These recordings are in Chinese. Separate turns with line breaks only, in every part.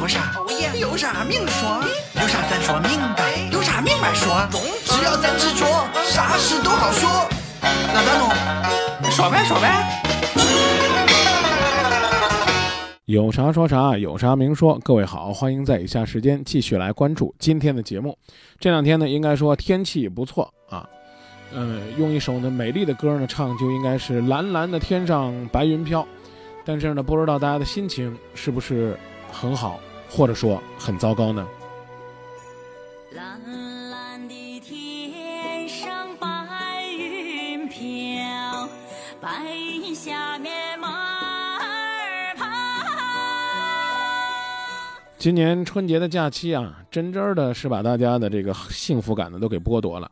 说啥？有啥明说？有啥咱说明白？有啥明白说？只要咱执着，啥事都好说。那咋弄？说呗说呗。
有啥说啥，有啥明说。各位好，欢迎在以下时间继续来关注今天的节目。这两天呢，应该说天气不错啊。嗯，用一首呢美丽的歌呢唱，就应该是蓝蓝的天上白云飘。但是呢，不知道大家的心情是不是很好，或者说很糟糕呢？今年春节的假期啊，真真的是把大家的这个幸福感呢都给剥夺了。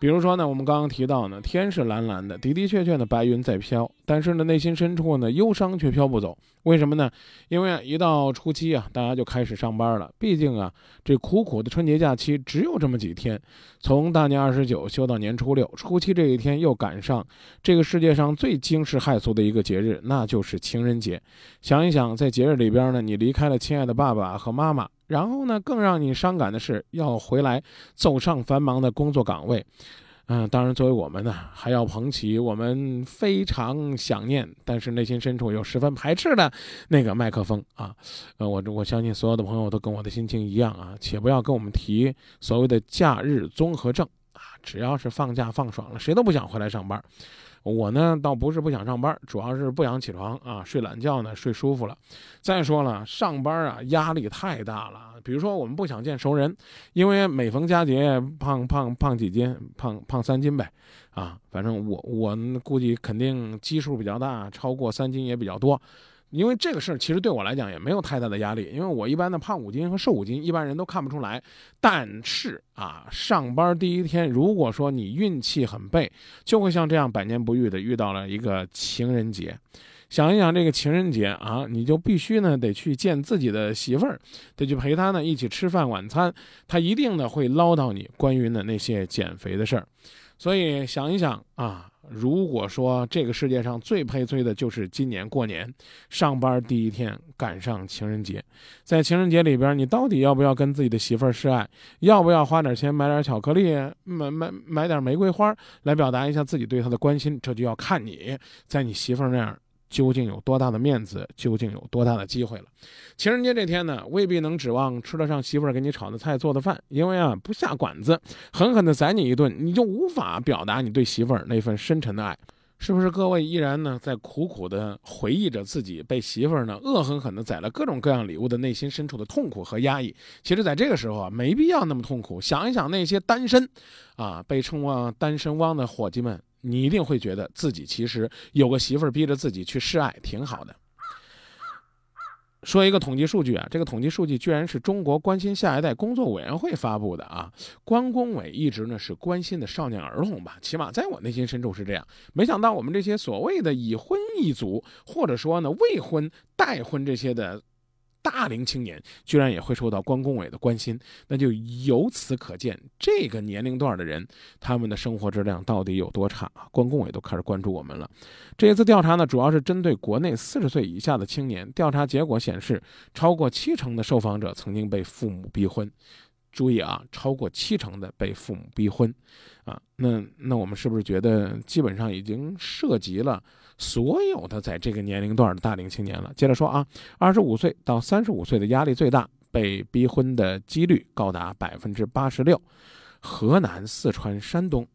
比如说呢，我们刚刚提到呢，天是蓝蓝的，的的确确的白云在飘，但是呢，内心深处呢，忧伤却飘不走。为什么呢？因为一到初七啊，大家就开始上班了。毕竟啊，这苦苦的春节假期只有这么几天，从大年二十九休到年初六，初七这一天又赶上这个世界上最惊世骇俗的一个节日，那就是情人节。想一想，在节日里边呢，你离开了亲爱的爸爸和妈妈。然后呢，更让你伤感的是，要回来走上繁忙的工作岗位。嗯，当然，作为我们呢，还要捧起我们非常想念，但是内心深处又十分排斥的那个麦克风啊。呃，我我相信所有的朋友都跟我的心情一样啊。且不要跟我们提所谓的假日综合症啊，只要是放假放爽了，谁都不想回来上班。我呢，倒不是不想上班，主要是不想起床啊，睡懒觉呢，睡舒服了。再说了，上班啊，压力太大了。比如说，我们不想见熟人，因为每逢佳节，胖胖胖几斤，胖胖三斤呗。啊，反正我我估计肯定基数比较大，超过三斤也比较多。因为这个事儿其实对我来讲也没有太大的压力，因为我一般的胖五斤和瘦五斤，一般人都看不出来。但是啊，上班第一天，如果说你运气很背，就会像这样百年不遇的遇到了一个情人节。想一想这个情人节啊，你就必须呢得去见自己的媳妇儿，得去陪她呢一起吃饭晚餐，她一定呢会唠叨你关于呢那些减肥的事儿。所以想一想啊，如果说这个世界上最悲催的就是今年过年上班第一天赶上情人节，在情人节里边，你到底要不要跟自己的媳妇儿示爱？要不要花点钱买点巧克力，买买买点玫瑰花来表达一下自己对她的关心？这就要看你在你媳妇儿那儿。究竟有多大的面子？究竟有多大的机会了？情人节这天呢，未必能指望吃得上媳妇儿给你炒的菜、做的饭，因为啊，不下馆子，狠狠地宰你一顿，你就无法表达你对媳妇儿那份深沉的爱，是不是？各位依然呢，在苦苦地回忆着自己被媳妇儿呢恶狠狠地宰了各种各样礼物的内心深处的痛苦和压抑。其实，在这个时候啊，没必要那么痛苦。想一想那些单身，啊，被称为单身汪的伙计们。你一定会觉得自己其实有个媳妇儿逼着自己去示爱，挺好的。说一个统计数据啊，这个统计数据居然是中国关心下一代工作委员会发布的啊。关工委一直呢是关心的少年儿童吧，起码在我内心深处是这样。没想到我们这些所谓的已婚一族，或者说呢未婚待婚这些的。大龄青年居然也会受到关工委的关心，那就由此可见这个年龄段的人他们的生活质量到底有多差啊！关工委都开始关注我们了。这一次调查呢，主要是针对国内四十岁以下的青年。调查结果显示，超过七成的受访者曾经被父母逼婚。注意啊，超过七成的被父母逼婚，啊，那那我们是不是觉得基本上已经涉及了所有的在这个年龄段的大龄青年了？接着说啊，二十五岁到三十五岁的压力最大，被逼婚的几率高达百分之八十六，河南、四川、山东。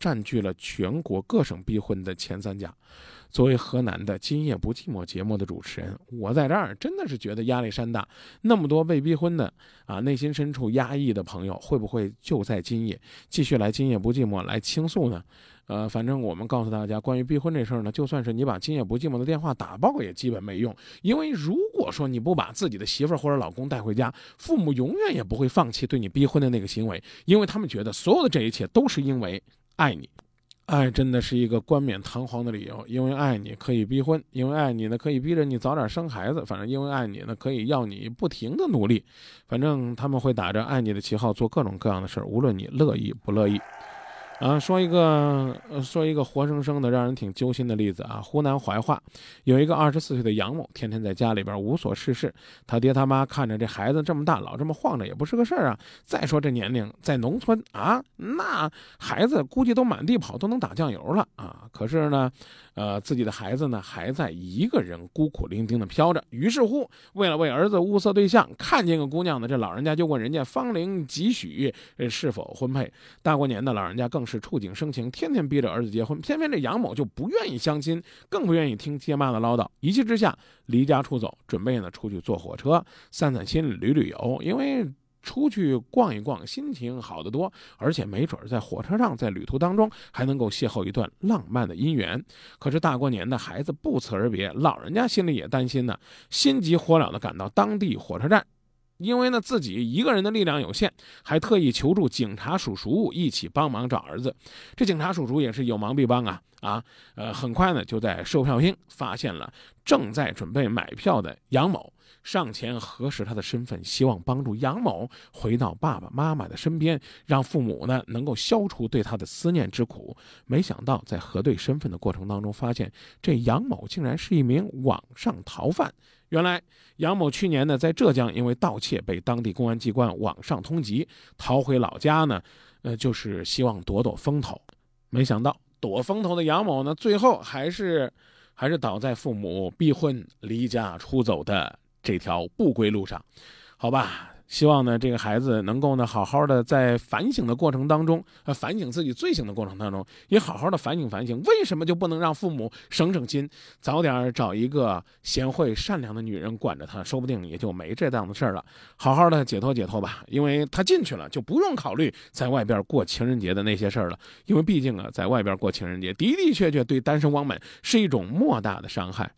占据了全国各省逼婚的前三甲。作为河南的《今夜不寂寞》节目的主持人，我在这儿真的是觉得压力山大。那么多被逼婚的啊，内心深处压抑的朋友，会不会就在今夜继续来《今夜不寂寞》来倾诉呢？呃，反正我们告诉大家，关于逼婚这事儿呢，就算是你把《今夜不寂寞》的电话打爆，也基本没用。因为如果说你不把自己的媳妇儿或者老公带回家，父母永远也不会放弃对你逼婚的那个行为，因为他们觉得所有的这一切都是因为。爱你，爱真的是一个冠冕堂皇的理由。因为爱你可以逼婚，因为爱你呢可以逼着你早点生孩子。反正因为爱你呢可以要你不停的努力。反正他们会打着爱你的旗号做各种各样的事儿，无论你乐意不乐意。啊，说一个，说一个活生生的让人挺揪心的例子啊。湖南怀化有一个二十四岁的杨某，天天在家里边无所事事。他爹他妈看着这孩子这么大，老这么晃着也不是个事儿啊。再说这年龄在农村啊，那孩子估计都满地跑，都能打酱油了啊。可是呢，呃，自己的孩子呢还在一个人孤苦伶仃的飘着。于是乎，为了为儿子物色对象，看见个姑娘呢，这老人家就问人家芳龄几许，是否婚配。大过年的，老人家更是。触景生情，天天逼着儿子结婚，偏偏这杨某就不愿意相亲，更不愿意听爹妈的唠叨。一气之下，离家出走，准备呢出去坐火车散散心、旅旅游。因为出去逛一逛，心情好得多，而且没准在火车上，在旅途当中还能够邂逅一段浪漫的姻缘。可是大过年的，孩子不辞而别，老人家心里也担心呢，心急火燎地赶到当地火车站。因为呢，自己一个人的力量有限，还特意求助警察叔叔一起帮忙找儿子。这警察叔叔也是有忙必帮啊啊！呃，很快呢，就在售票厅发现了正在准备买票的杨某，上前核实他的身份，希望帮助杨某回到爸爸妈妈的身边，让父母呢能够消除对他的思念之苦。没想到在核对身份的过程当中，发现这杨某竟然是一名网上逃犯。原来杨某去年呢，在浙江因为盗窃被当地公安机关网上通缉，逃回老家呢，呃，就是希望躲躲风头。没想到躲风头的杨某呢，最后还是还是倒在父母逼婚、离家出走的这条不归路上。好吧。希望呢，这个孩子能够呢，好好的在反省的过程当中，呃，反省自己罪行的过程当中，也好好的反省反省，为什么就不能让父母省省心，早点找一个贤惠善良的女人管着他，说不定也就没这档子事儿了。好好的解脱解脱吧，因为他进去了，就不用考虑在外边过情人节的那些事儿了。因为毕竟啊，在外边过情人节的的确确对单身汪们是一种莫大的伤害。